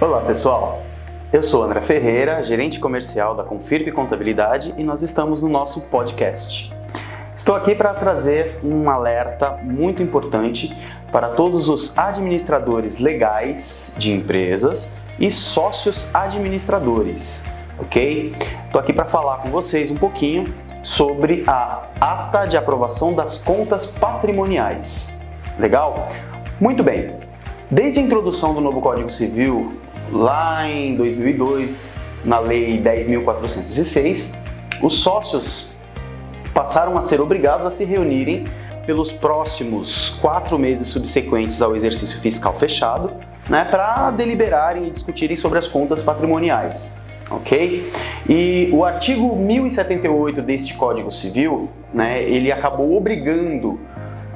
Olá pessoal, eu sou André Ferreira, gerente comercial da Confirp Contabilidade e nós estamos no nosso podcast. Estou aqui para trazer um alerta muito importante para todos os administradores legais de empresas e sócios administradores, ok? Estou aqui para falar com vocês um pouquinho sobre a ata de aprovação das contas patrimoniais. Legal? Muito bem. Desde a introdução do novo Código Civil, lá em 2002, na Lei 10.406, os sócios passaram a ser obrigados a se reunirem pelos próximos quatro meses subsequentes ao exercício fiscal fechado, né, para deliberarem e discutirem sobre as contas patrimoniais. Ok? E o artigo 1078 deste Código Civil, né, ele acabou obrigando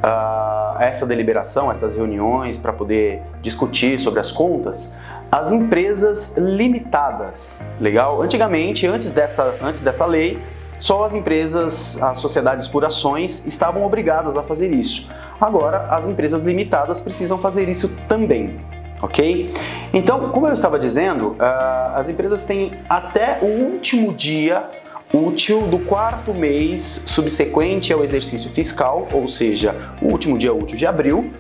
uh, essa deliberação, essas reuniões para poder discutir sobre as contas, as empresas limitadas. Legal? Antigamente, antes dessa, antes dessa lei, só as empresas, as sociedades por ações estavam obrigadas a fazer isso. Agora, as empresas limitadas precisam fazer isso também, ok? Então, como eu estava dizendo, uh, as empresas têm até o último dia útil do quarto mês subsequente ao exercício fiscal, ou seja, o último dia útil de abril,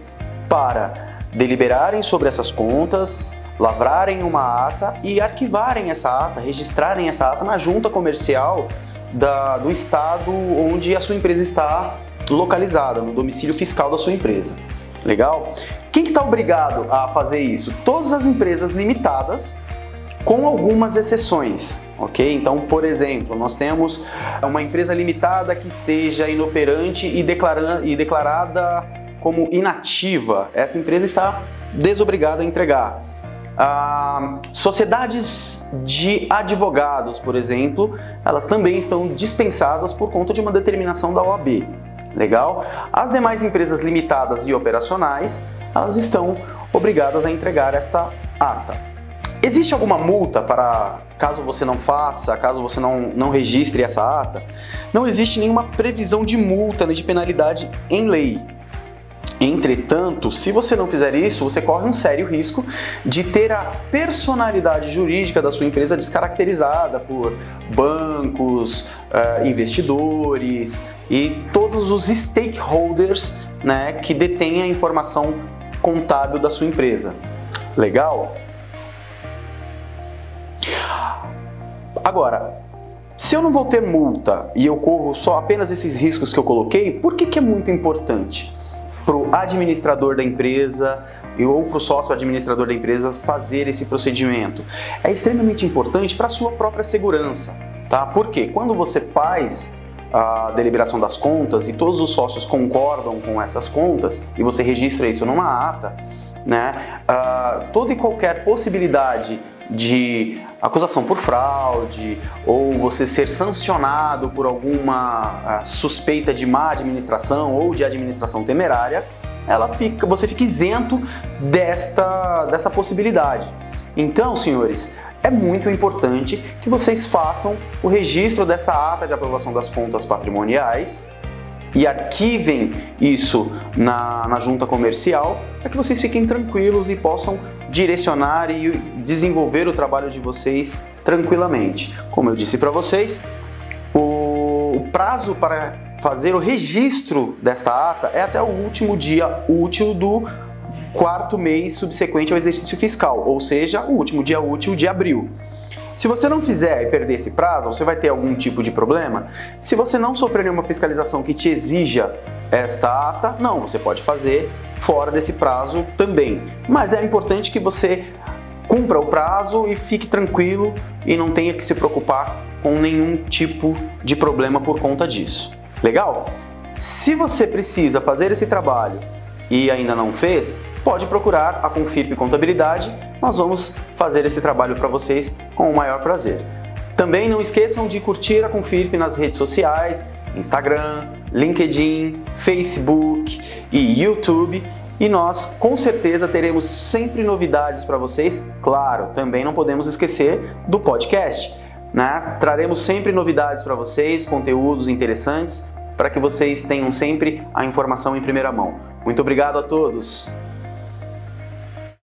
para deliberarem sobre essas contas, lavrarem uma ata e arquivarem essa ata, registrarem essa ata na junta comercial da, do estado onde a sua empresa está localizada, no domicílio fiscal da sua empresa. Legal? Quem está que tá obrigado a fazer isso? Todas as empresas limitadas, com algumas exceções, ok? Então, por exemplo, nós temos uma empresa limitada que esteja inoperante e, e declarada como inativa. Essa empresa está desobrigada a entregar. Ah, sociedades de advogados, por exemplo, elas também estão dispensadas por conta de uma determinação da OAB. Legal? As demais empresas limitadas e operacionais, elas estão obrigadas a entregar esta ata. Existe alguma multa para caso você não faça, caso você não, não registre essa ata? Não existe nenhuma previsão de multa nem de penalidade em lei. Entretanto, se você não fizer isso, você corre um sério risco de ter a personalidade jurídica da sua empresa descaracterizada por bancos, uh, investidores e todos os stakeholders né, que detêm a informação contábil da sua empresa. Legal? Agora, se eu não vou ter multa e eu corro só apenas esses riscos que eu coloquei, por que, que é muito importante? Administrador da empresa ou para o sócio administrador da empresa fazer esse procedimento. É extremamente importante para a sua própria segurança, tá? Porque quando você faz a deliberação das contas e todos os sócios concordam com essas contas e você registra isso numa ata, né? Uh, toda e qualquer possibilidade de acusação por fraude ou você ser sancionado por alguma ah, suspeita de má administração ou de administração temerária, ela fica, você fica isento desta, dessa possibilidade. Então, senhores, é muito importante que vocês façam o registro dessa ata de aprovação das contas patrimoniais e arquivem isso na, na junta comercial para que vocês fiquem tranquilos e possam direcionar e desenvolver o trabalho de vocês tranquilamente. Como eu disse para vocês, o, prazo para fazer o registro desta ata é até o último dia útil do quarto mês subsequente ao exercício fiscal, ou seja, o último dia útil de abril. Se você não fizer e perder esse prazo, você vai ter algum tipo de problema? Se você não sofrer nenhuma fiscalização que te exija esta ata, não, você pode fazer fora desse prazo também. Mas é importante que você cumpra o prazo e fique tranquilo e não tenha que se preocupar com nenhum tipo de problema por conta disso. Legal? Se você precisa fazer esse trabalho e ainda não fez, pode procurar a Confirp Contabilidade. Nós vamos fazer esse trabalho para vocês com o maior prazer. Também não esqueçam de curtir a Confirp nas redes sociais, Instagram, LinkedIn, Facebook e YouTube. E nós com certeza teremos sempre novidades para vocês. Claro, também não podemos esquecer do podcast. Né? Traremos sempre novidades para vocês, conteúdos interessantes, para que vocês tenham sempre a informação em primeira mão. Muito obrigado a todos!